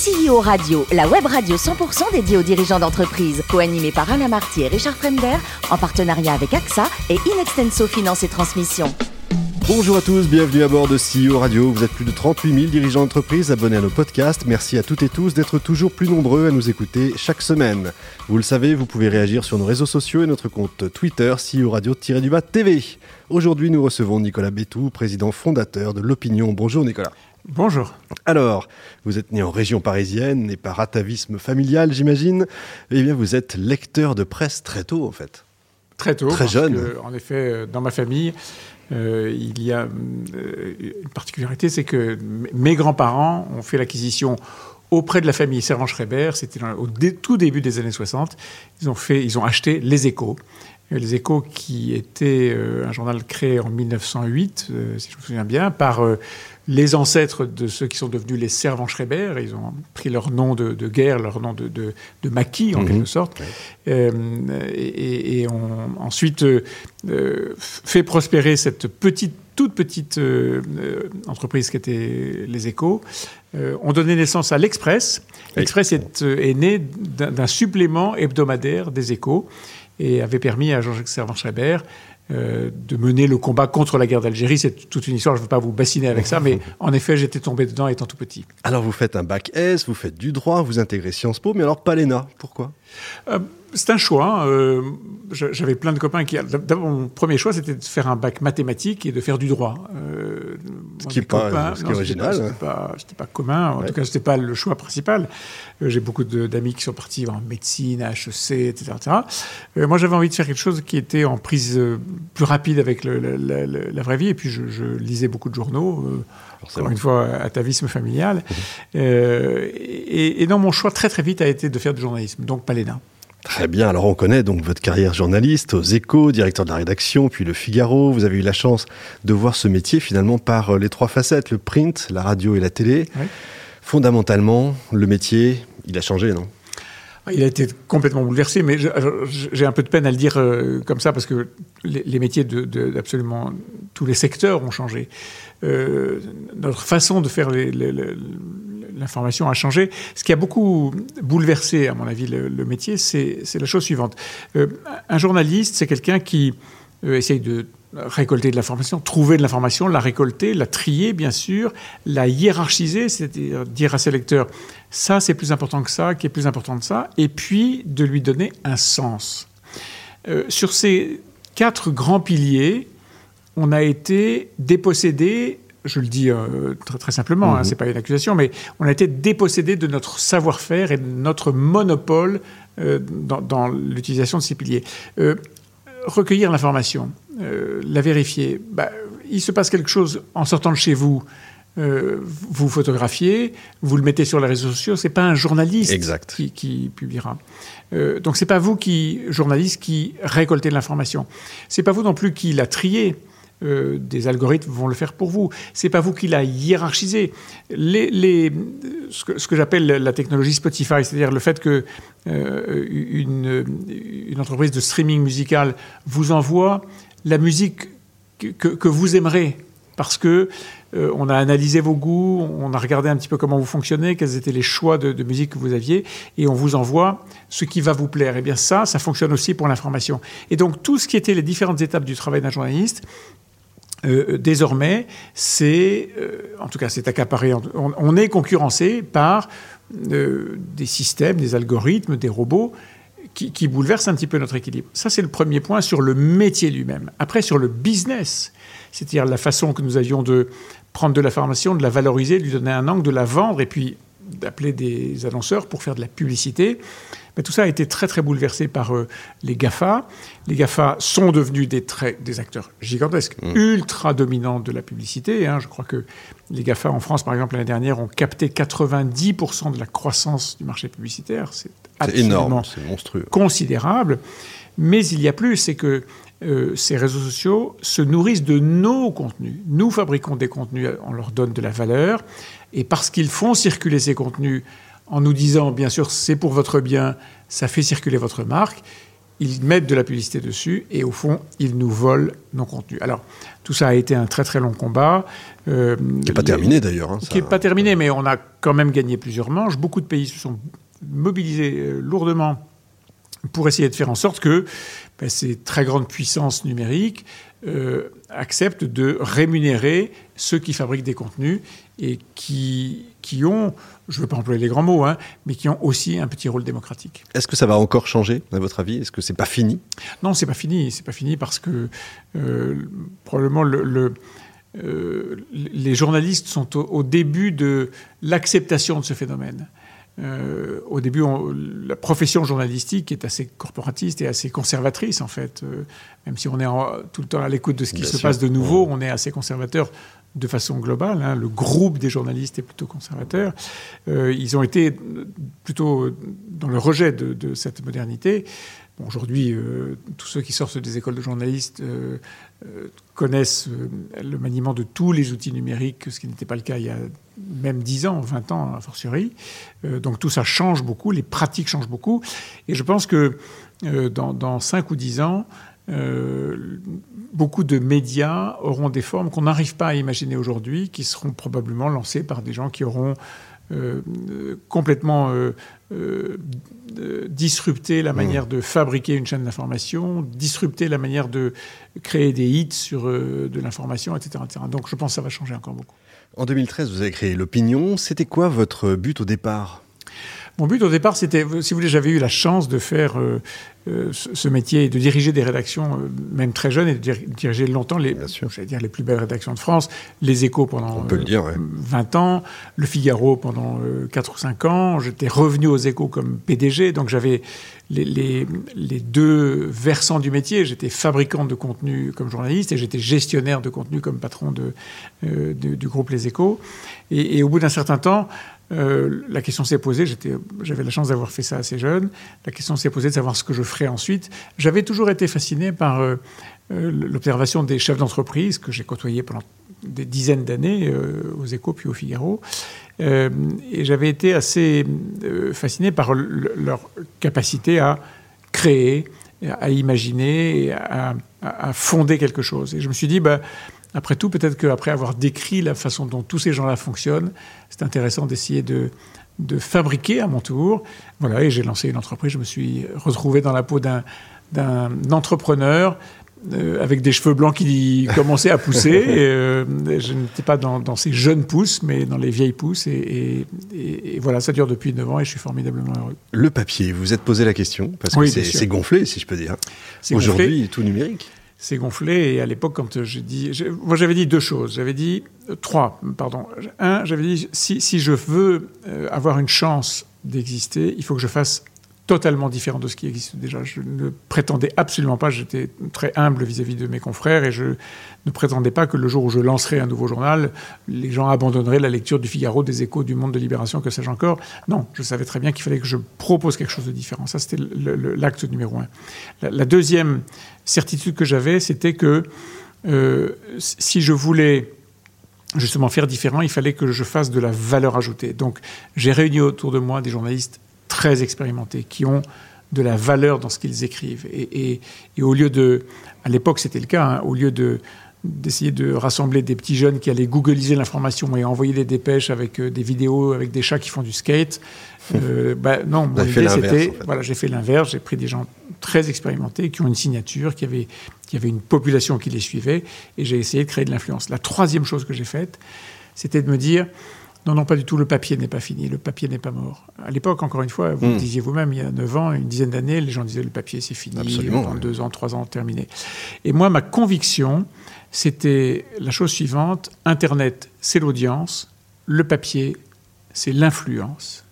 CEO Radio, la web radio 100% dédiée aux dirigeants d'entreprise, co-animée par Alain Marty et Richard Fremder, en partenariat avec AXA et Inextenso Finance et Transmission. Bonjour à tous, bienvenue à bord de CEO Radio. Vous êtes plus de 38 000 dirigeants d'entreprise abonnés à nos podcasts. Merci à toutes et tous d'être toujours plus nombreux à nous écouter chaque semaine. Vous le savez, vous pouvez réagir sur nos réseaux sociaux et notre compte Twitter CEO Radio-du-Bas TV. Aujourd'hui, nous recevons Nicolas Bétou, président fondateur de l'Opinion. Bonjour Nicolas. Bonjour. Alors, vous êtes né en région parisienne et par atavisme familial, j'imagine. Eh bien, vous êtes lecteur de presse très tôt, en fait. Très tôt. Très jeune. en effet, dans ma famille, euh, il y a euh, une particularité, c'est que mes grands-parents ont fait l'acquisition auprès de la famille Servan-Schreiber, c'était au tout début des années 60. Ils ont, fait, ils ont acheté Les Échos. Les Échos, qui était euh, un journal créé en 1908, si je me souviens bien, par les ancêtres de ceux qui sont devenus les servants Schreiber. Ils ont pris leur nom de, guerre, leur nom de, de, maquis, en mhm. quelque sorte, euh, et, ont ensuite euh, fait prospérer cette petite, toute petite euh, entreprise qui était les Échos. ont donné naissance à l'Express. L'Express est, est, né d'un supplément hebdomadaire des Échos et avait permis à Jean-Jacques Servan-Schreiber euh, de mener le combat contre la guerre d'Algérie. C'est toute une histoire, je ne veux pas vous bassiner avec ça, mais en effet, j'étais tombé dedans étant tout petit. Alors vous faites un bac S, vous faites du droit, vous intégrez Sciences Po, mais alors pas l'ENA, pourquoi? Euh, c'est un choix. Hein. Euh, j'avais plein de copains qui. D'abord, mon premier choix, c'était de faire un bac mathématique et de faire du droit. Euh, ce qui n'est pas, original. C'était pas, pas, commun. En tout cas, ce n'était pas le choix principal. Euh, j'ai beaucoup d'amis qui sont partis en médecine, à HEC, etc. moi, j'avais envie de faire quelque chose qui était en prise plus rapide avec la, vraie vie. Et puis, je, lisais beaucoup de journaux. encore une fois, atavisme familial. Mhm. et, et, non, mon choix très très vite a été de faire du journalisme, donc pas l'ENA. Très bien, alors on connaît donc votre carrière journaliste aux échos, directeur de la rédaction, puis le Figaro. Vous avez eu la chance de voir ce métier finalement par euh, les trois facettes, le print, la radio et la télé. Fondamentalement, le métier, il a changé, non? Il a été complètement bouleversé, mais j'ai un peu de peine à le dire euh, comme ça parce que les, métiers d'absolument tous les secteurs ont changé. Euh, notre façon de faire les, l'information a changé. Ce qui a beaucoup bouleversé, à mon avis, le, métier, c'est la chose suivante. Euh, un journaliste, c'est quelqu'un qui euh, essaye de récolter de l'information, trouver de l'information, la récolter, la trier, bien sûr, la hiérarchiser, c'est-à-dire dire à ses lecteurs, ça c'est plus important que ça, qui est plus important que ça, et puis de lui donner un sens. Euh, sur ces quatre grands piliers, on a été dépossédé je le dis euh, très, très, simplement, hein, mhm. ce n'est pas une accusation, mais on a été dépossédé de notre savoir-faire et de notre monopole euh, dans, l'utilisation de ces piliers. Euh, recueillir l'information, la vérifier, bah, il se passe quelque chose en sortant de chez vous. vous photographiez, vous le mettez sur les réseaux sociaux, c'est pas un journaliste Qui, qui, publiera. donc c'est pas vous qui journaliste qui récoltez l'information. C'est pas vous non plus qui la triez. Euh, des algorithmes vont le faire pour vous. C'est pas vous qui l'a hiérarchisé. Les, ce que, j'appelle la technologie Spotify, c'est-à-dire le fait que euh, une, entreprise de streaming musical vous envoie la musique que, que vous aimerez, parce que euh, on a analysé vos goûts, on a regardé un petit peu comment vous fonctionnez, quels étaient les choix de, de, musique que vous aviez, et on vous envoie ce qui va vous plaire. Et eh bien ça, ça fonctionne aussi pour l'information. Et donc tout ce qui était les différentes étapes du travail d'un journaliste, euh, désormais, c'est, euh, en tout cas, c'est accaparé. On, est concurrencé par euh, des systèmes, des algorithmes, des robots qui, qui, bouleversent un petit peu notre équilibre. Ça, c'est le premier point sur le métier lui-même. Après, sur le business, c'est-à-dire la façon que nous avions de prendre de la formation, de la valoriser, de lui donner un angle, de la vendre, et puis d'appeler des annonceurs pour faire de la publicité. Mais tout ça a été très très bouleversé par euh, les GAFA. Les GAFA sont devenus des, des acteurs gigantesques, mmh. ultra dominants de la publicité. Hein. Je crois que les GAFA en France, par exemple, l'année dernière, ont capté 90% de la croissance du marché publicitaire. C'est énorme, c'est monstrueux. Considérable. Mais il y a plus, c'est que euh, ces réseaux sociaux se nourrissent de nos contenus. Nous fabriquons des contenus, on leur donne de la valeur, et parce qu'ils font circuler ces contenus en nous disant, bien sûr, c'est pour votre bien, ça fait circuler votre marque, ils mettent de la publicité dessus et au fond, ils nous volent nos contenus. Alors, tout ça a été un très très long combat. Euh, qui n'est pas terminé d'ailleurs. Hein, qui n'est pas terminé, mais on a quand même gagné plusieurs manches. Beaucoup de pays se sont mobilisés euh, lourdement pour essayer de faire en sorte que ben, ces très grandes puissances numériques euh, acceptent de rémunérer ceux qui fabriquent des contenus et qui, qui ont, je ne veux pas employer les grands mots, hein, mais qui ont aussi un petit rôle démocratique. Est-ce que ça va encore changer, à votre avis? Est-ce que c'est pas fini? Non, c'est pas fini. C'est pas fini parce que euh, probablement le, euh, les journalistes sont au début de l'acceptation de ce phénomène. Euh, au début, la profession journalistique est assez corporatiste et assez conservatrice, en fait. Euh, même si on est tout le temps à l'écoute de ce qui se passe de nouveau, on est assez conservateur de façon globale. Hein. Le groupe des journalistes est plutôt conservateur. Euh, ils ont été plutôt dans le rejet de cette modernité. Aujourd'hui, euh, tous ceux qui sortent des écoles de journalistes euh, euh, connaissent le maniement de tous les outils numériques, ce qui n'était pas le cas il y a même 10 ans, 20 ans, a fortiori. donc tout ça change beaucoup, les pratiques changent beaucoup. Et je pense que dans, dans 5 ou 10 ans, beaucoup de médias auront des formes qu'on n'arrive pas à imaginer aujourd'hui, qui seront probablement lancées par des gens qui auront complètement euh, disrupter la mmh. manière de fabriquer une chaîne d'information, disrupter la manière de créer des hits sur de l'information, etc., etc. Donc je pense que ça va changer encore beaucoup. En 2013, vous avez créé l'Opinion. C'était quoi votre but au départ? Mon but au départ, c'était, si vous voulez, j'avais eu la chance de faire euh, euh, ce métier et de diriger des rédactions, euh, même très jeunes, et de diriger longtemps les, dire, les plus belles rédactions de France, les Échos pendant 20 ans, le Figaro pendant 4 ou 5 ans. J'étais revenu aux Échos comme PDG, donc j'avais les, les, deux versants du métier. J'étais fabricant de contenu comme journaliste et j'étais gestionnaire de contenu comme patron de, du groupe Les Échos. Et, et au bout d'un certain temps, euh, la question s'est posée, j'avais la chance d'avoir fait ça assez jeune, la question s'est posée de savoir ce que je ferais ensuite. J'avais toujours été fasciné par euh, euh, l'observation des chefs d'entreprise que j'ai côtoyés pendant des dizaines d'années aux Échos puis au Figaro. et j'avais été assez fasciné par leur capacité à créer, à imaginer, à, à, fonder quelque chose. Et je me suis dit, bah, après tout, peut-être qu'après avoir décrit la façon dont tous ces gens-là fonctionnent, c'est intéressant d'essayer de, de fabriquer à mon tour. Voilà, et j'ai lancé une entreprise. Je me suis retrouvé dans la peau d'un, d'un entrepreneur euh, avec des cheveux blancs qui commençaient à pousser. et, euh, je n'étais pas dans, dans, ces jeunes pousses, mais dans les vieilles pousses. Et, et, voilà, ça dure depuis 9 ans et je suis formidablement heureux. Le papier, vous vous êtes posé la question, parce que c'est, gonflé, si je peux dire. Aujourd'hui, tout numérique c'est gonflé. Et à l'époque, quand j'ai dit. Moi, j'avais dit deux choses. J'avais dit. Euh, trois, pardon. Un, j'avais dit si, si, je veux euh, avoir une chance d'exister, il faut que je fasse totalement différent de ce qui existe déjà. Je ne prétendais absolument pas, j'étais très humble vis-à-vis de mes confrères et je ne prétendais pas que le jour où je lancerais un nouveau journal, les gens abandonneraient la lecture du Figaro, des échos, du monde de libération, que sais-je encore. Non, je savais très bien qu'il fallait que je propose quelque chose de différent. Ça, c'était l'acte numéro un. La, deuxième certitude que j'avais, c'était que euh, si je voulais justement faire différent, il fallait que je fasse de la valeur ajoutée. Donc j'ai réuni autour de moi des journalistes très expérimentés, qui ont de la valeur dans ce qu'ils écrivent. Et, au lieu de, à l'époque c'était le cas, hein, au lieu de d'essayer de rassembler des petits jeunes qui allaient googliser l'information et envoyer des dépêches avec euh, des vidéos avec des chats qui font du skate. Euh, bah, non, mon idée c'était, voilà, j'ai fait l'inverse, j'ai pris des gens très expérimentés qui ont une signature, qui avaient, qui avaient une population qui les suivait, et j'ai essayé de créer de l'influence. La troisième chose que j'ai faite, c'était de me dire, non, non, pas du tout. Le papier n'est pas fini. Le papier n'est pas mort. À l'époque, encore une fois, vous le hmm. disiez vous-même, il y a 9 ans, une dizaine d'années, les gens disaient le papier, c'est fini. Absolument. Dans 2 ans, 3 ans, terminé. Et moi, ma conviction, c'était la chose suivante Internet, c'est l'audience. Le papier, c'est l'influence.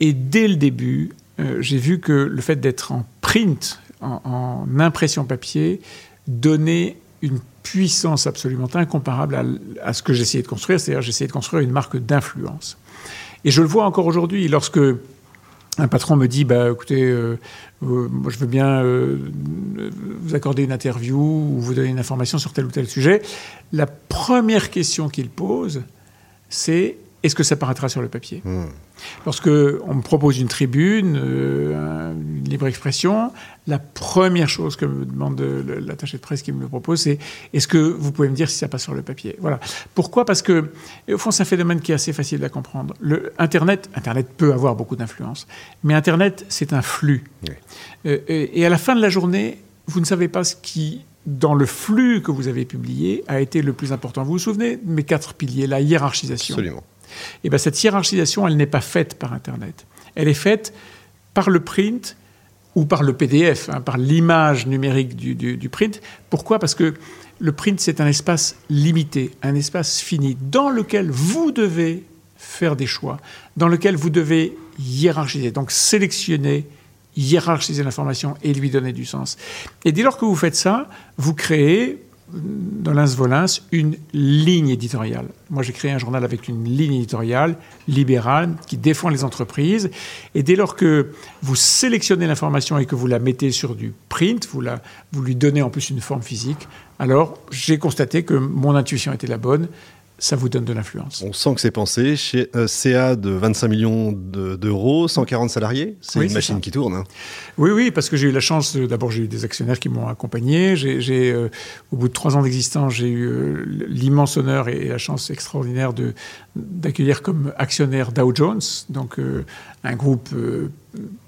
Et dès le début, euh, j'ai vu que le fait d'être en print, en, en impression papier, donnait une puissance absolument incomparable à, ce que j'essayais de construire, c'est-à-dire j'essayais de construire une marque d'influence. Et je le vois encore aujourd'hui, lorsque un patron me dit, bah, écoutez, euh, euh, je veux bien euh, vous accorder une interview ou vous donner une information sur tel ou tel sujet, la première question qu'il pose, c'est est-ce que ça paraîtra sur le papier Lorsque on me propose une tribune, euh, une libre expression, la première chose que me demande l'attaché de presse qui me le propose, c'est est-ce que vous pouvez me dire si ça passe sur le papier? Voilà. Pourquoi? Parce que, au fond, c'est un phénomène qui est assez facile à comprendre. Le Internet, Internet peut avoir beaucoup d'influence, mais Internet, c'est un flux. Euh, et à la fin de la journée, vous ne savez pas ce qui dans le flux que vous avez publié, a été le plus important. Vous vous souvenez de mes quatre piliers, la hiérarchisation? Absolument. Et eh bien cette hiérarchisation, elle n'est pas faite par Internet. Elle est faite par le print ou par le PDF, hein, par l'image numérique du, du, print. Pourquoi? Parce que le print, c'est un espace limité, un espace fini, dans lequel vous devez faire des choix, dans lequel vous devez hiérarchiser, donc sélectionner hiérarchiser l'information et lui donner du sens. Et dès lors que vous faites ça, vous créez Volins une ligne éditoriale. Moi, j'ai créé un journal avec une ligne éditoriale libérale qui défend les entreprises. Et dès lors que vous sélectionnez l'information et que vous la mettez sur du print, vous, la, vous lui donnez en plus une forme physique, alors j'ai constaté que mon intuition était la bonne ça vous donne de l'influence. On sent que c'est pensé. Chez euh, CA de 25 millions d'euros, 140 salariés, c'est une machine qui tourne. Hein. Oui, oui, parce que j'ai eu la chance, d'abord j'ai eu des actionnaires qui m'ont accompagné. J'ai, euh, au bout de trois ans d'existence, j'ai eu euh, l'immense honneur et la chance extraordinaire de, d'accueillir comme actionnaire Dow Jones, donc un groupe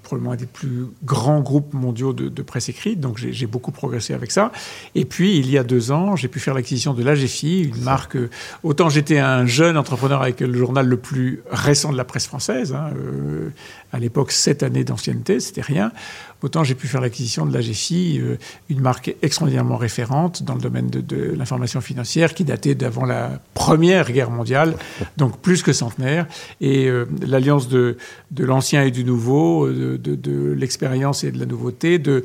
probablement un des plus grands groupes mondiaux de, presse écrite, donc j'ai beaucoup progressé avec ça. Et puis, il y a deux ans, j'ai pu faire l'acquisition de l'AGFI, une marque. Euh, autant j'étais un jeune entrepreneur avec le journal le plus récent de la presse française, hein, euh, à l'époque, sept années d'ancienneté, c'était rien. Autant j'ai pu faire l'acquisition de l'AGFI, euh, une marque extraordinairement référente dans le domaine de, l'information financière qui datait d'avant la Première Guerre mondiale, donc plus que centenaire. Et euh, l'alliance de, de l'ancien et du nouveau, euh, de, de l'expérience et de la nouveauté, de,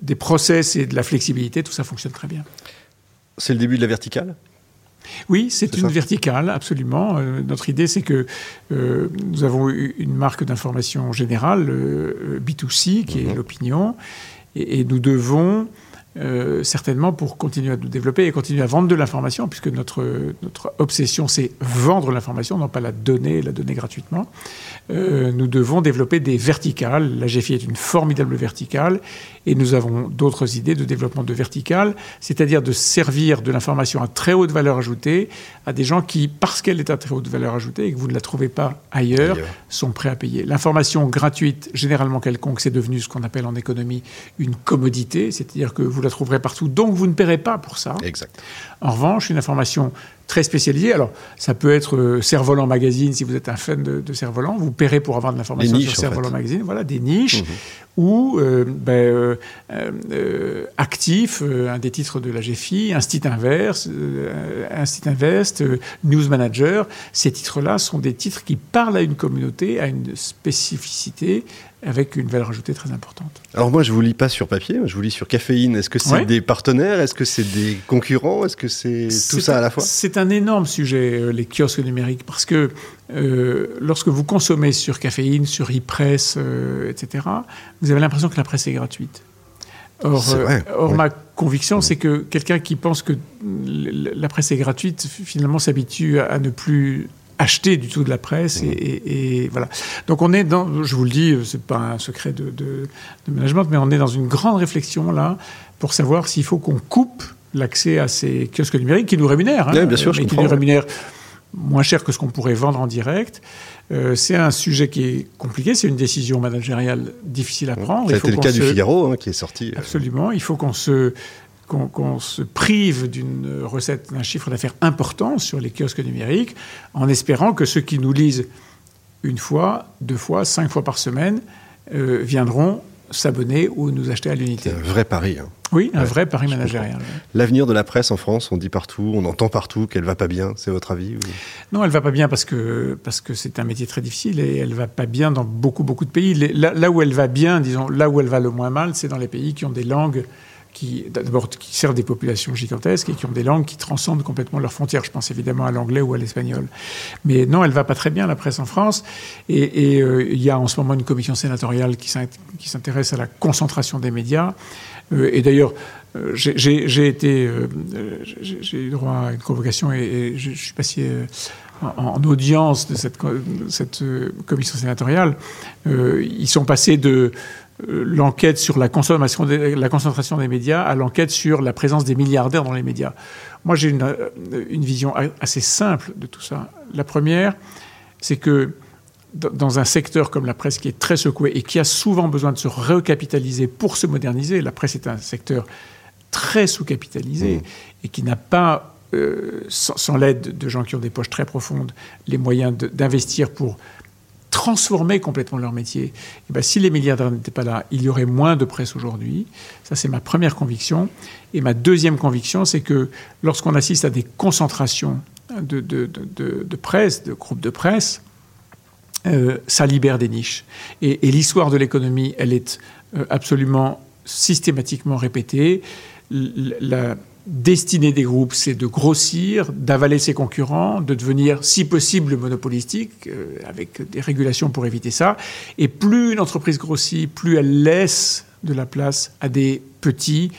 des process et de la flexibilité, tout ça fonctionne très bien. C'est le début de la verticale? Oui, c'est une verticale, absolument. Euh, notre idée, c'est que euh, nous avons une marque d'information générale, euh, B2C, qui est mhm. l'opinion, et, nous devons euh, certainement pour continuer à nous développer et continuer à vendre de l'information, puisque notre, notre obsession, c'est vendre l'information, non pas la donner, la donner gratuitement. Euh, nous devons développer des verticales. La GFI est une formidable verticale, et nous avons d'autres idées de développement de verticales, c'est-à-dire de servir de l'information à très haute valeur ajoutée à des gens qui, parce qu'elle est à très haute valeur ajoutée et que vous ne la trouvez pas ailleurs, sont prêts à payer. L'information gratuite, généralement quelconque, c'est devenu ce qu'on appelle en économie une commodité, c'est-à-dire que vous vous la trouverez partout, donc vous ne paierez pas pour ça. Exact. En revanche, une information très spécialisée, alors ça peut être euh, Cerf-Volant Magazine, si vous êtes un fan de, de Cerf-Volant, vous paierez pour avoir de l'information sur Cerf-Volant Magazine, voilà, des niches, mhm. ou euh, ben, euh, euh, Actif, un des titres de la GFI, un site inverse, un site invest, News Manager, ces titres-là sont des titres qui parlent à une communauté, à une spécificité, avec une valeur ajoutée très importante. Alors moi, je vous lis pas sur papier, je vous lis sur caféine. Est-ce que c'est des partenaires? Est-ce que c'est des concurrents? Est-ce que c'est tout ça à la fois? C'est un énorme sujet, euh, les kiosques numériques, parce que euh, lorsque vous consommez sur caféine, sur e-press, euh, etc., vous avez l'impression que la presse est gratuite. Or, or ma conviction, c'est que quelqu'un qui pense que la presse est gratuite, finalement, s'habitue à ne plus acheter du tout de la presse. Et, voilà. Donc on est dans, je vous le dis, c'est pas un secret de, de, management, mais on est dans une grande réflexion là pour savoir s'il faut qu'on coupe l'accès à ces kiosques numériques qui nous rémunèrent. Hein, bien sûr, mais qui nous rémunèrent moins cher que ce qu'on pourrait vendre en direct. Euh, c'est un sujet qui est compliqué, c'est une décision managériale difficile à prendre. C'était le cas du Figaro hein, qui est sorti. Euh. Absolument, il faut qu'on se qu'on se prive d'une recette, d'un chiffre d'affaires important sur les kiosques numériques, en espérant que ceux qui nous lisent une fois, deux fois, cinq fois par semaine euh, viendront s'abonner ou nous acheter à l'unité. Un vrai pari. Hein. Oui, un vrai pari managérial. L'avenir de la presse en France, on dit partout, on entend partout qu'elle va pas bien. C'est votre avis Non, elle va pas bien parce que parce que c'est un métier très difficile et elle va pas bien dans beaucoup beaucoup de pays. là, là, où elle va bien, disons, là où elle va le moins mal, c'est dans les pays qui ont des langues qui d'abord qui servent des populations gigantesques et qui ont des langues qui transcendent complètement leurs frontières. Je pense évidemment à l'anglais ou à l'espagnol. Mais non, elle va pas très bien la presse en France. Et, euh, il y a en ce moment une commission sénatoriale qui s'intéresse à la concentration des médias. Euh, et d'ailleurs, euh, j'ai été, j'ai eu droit à une convocation et, je, suis passé en, audience de cette commission sénatoriale, ils sont passés de l'enquête sur la, consommation la concentration des médias à l'enquête sur la présence des milliardaires dans les médias. Moi, j'ai une, une, vision assez simple de tout ça. La première, c'est que dans un secteur comme la presse qui est très secoué et qui a souvent besoin de se recapitaliser pour se moderniser, la presse est un secteur très sous-capitalisé mmh. et qui n'a pas, euh, sans, l'aide de gens qui ont des poches très profondes, les moyens d'investir pour transformer complètement leur métier. Et eh ben, si les milliardaires n'étaient pas là, il y aurait moins de presse aujourd'hui. Ça, c'est ma première conviction. Et ma deuxième conviction, c'est que lorsqu'on assiste à des concentrations de, de, de presse, de groupes de presse, euh, ça libère des niches. Et, l'histoire de l'économie, elle est euh, absolument systématiquement répétée. La destinée des groupes, c'est de grossir, d'avaler ses concurrents, de devenir, si possible, monopolistique, euh, avec des régulations pour éviter ça. Et plus une entreprise grossit, plus elle laisse de la place à des petits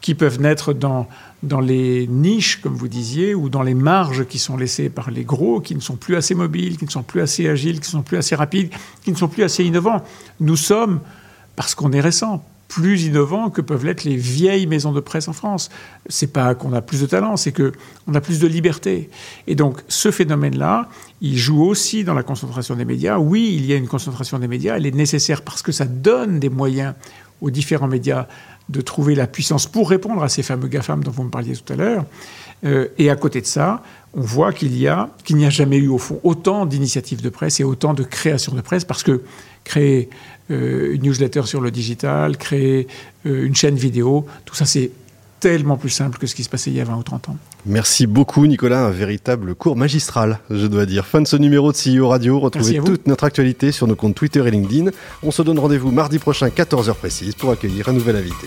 qui peuvent naître dans dans les niches, comme vous disiez, ou dans les marges qui sont laissées par les gros, qui ne sont plus assez mobiles, qui ne sont plus assez agiles, qui ne sont plus assez rapides, qui ne sont plus assez innovants. Nous sommes, parce qu'on est récent, plus innovants que peuvent l'être les vieilles maisons de presse en France. C'est pas qu'on a plus de talent, c'est que on a plus de liberté. Et donc ce phénomène-là, il joue aussi dans la concentration des médias. Oui, il y a une concentration des médias, elle est nécessaire parce que ça donne des moyens aux différents médias de trouver la puissance pour répondre à ces fameux GAFAM dont vous me parliez tout à l'heure. Euh, et à côté de ça, on voit qu'il y a qu'il n'y a jamais eu au fond autant d'initiatives de presse et autant de créations de presse parce que créer euh, une newsletter sur le digital, créer euh, une chaîne vidéo, tout ça c'est tellement plus simple que ce qui se passait il y a 20 ou 30 ans. Merci beaucoup Nicolas, un véritable cours magistral, je dois dire. Fin de ce numéro de CEO Radio, retrouvez toute notre actualité sur nos comptes Twitter et LinkedIn. On se donne rendez-vous mardi prochain 14h précise pour accueillir un nouvel invité.